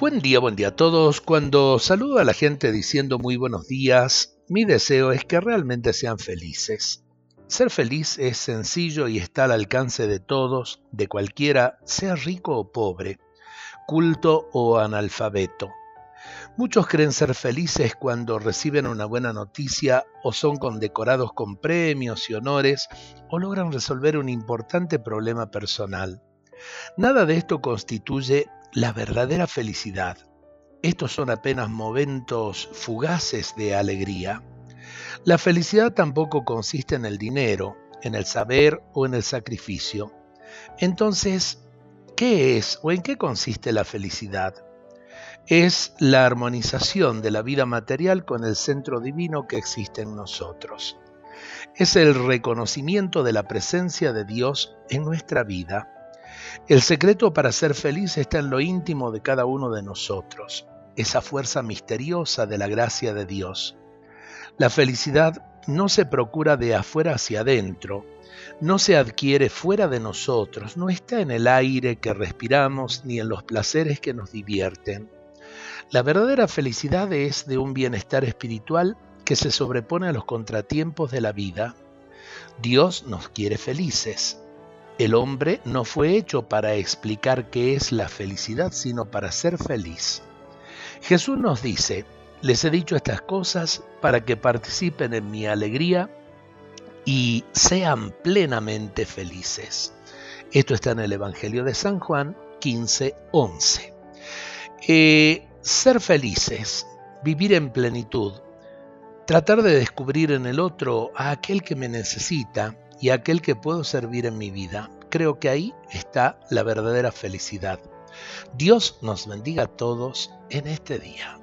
Buen día, buen día a todos. Cuando saludo a la gente diciendo muy buenos días, mi deseo es que realmente sean felices. Ser feliz es sencillo y está al alcance de todos, de cualquiera, sea rico o pobre, culto o analfabeto. Muchos creen ser felices cuando reciben una buena noticia o son condecorados con premios y honores o logran resolver un importante problema personal. Nada de esto constituye la verdadera felicidad. Estos son apenas momentos fugaces de alegría. La felicidad tampoco consiste en el dinero, en el saber o en el sacrificio. Entonces, ¿qué es o en qué consiste la felicidad? Es la armonización de la vida material con el centro divino que existe en nosotros. Es el reconocimiento de la presencia de Dios en nuestra vida el secreto para ser feliz está en lo íntimo de cada uno de nosotros, esa fuerza misteriosa de la gracia de Dios. La felicidad no se procura de afuera hacia adentro, no se adquiere fuera de nosotros, no está en el aire que respiramos ni en los placeres que nos divierten. La verdadera felicidad es de un bienestar espiritual que se sobrepone a los contratiempos de la vida. Dios nos quiere felices. El hombre no fue hecho para explicar qué es la felicidad, sino para ser feliz. Jesús nos dice, les he dicho estas cosas para que participen en mi alegría y sean plenamente felices. Esto está en el Evangelio de San Juan 15, 11. Eh, ser felices, vivir en plenitud, tratar de descubrir en el otro a aquel que me necesita, y aquel que puedo servir en mi vida. Creo que ahí está la verdadera felicidad. Dios nos bendiga a todos en este día.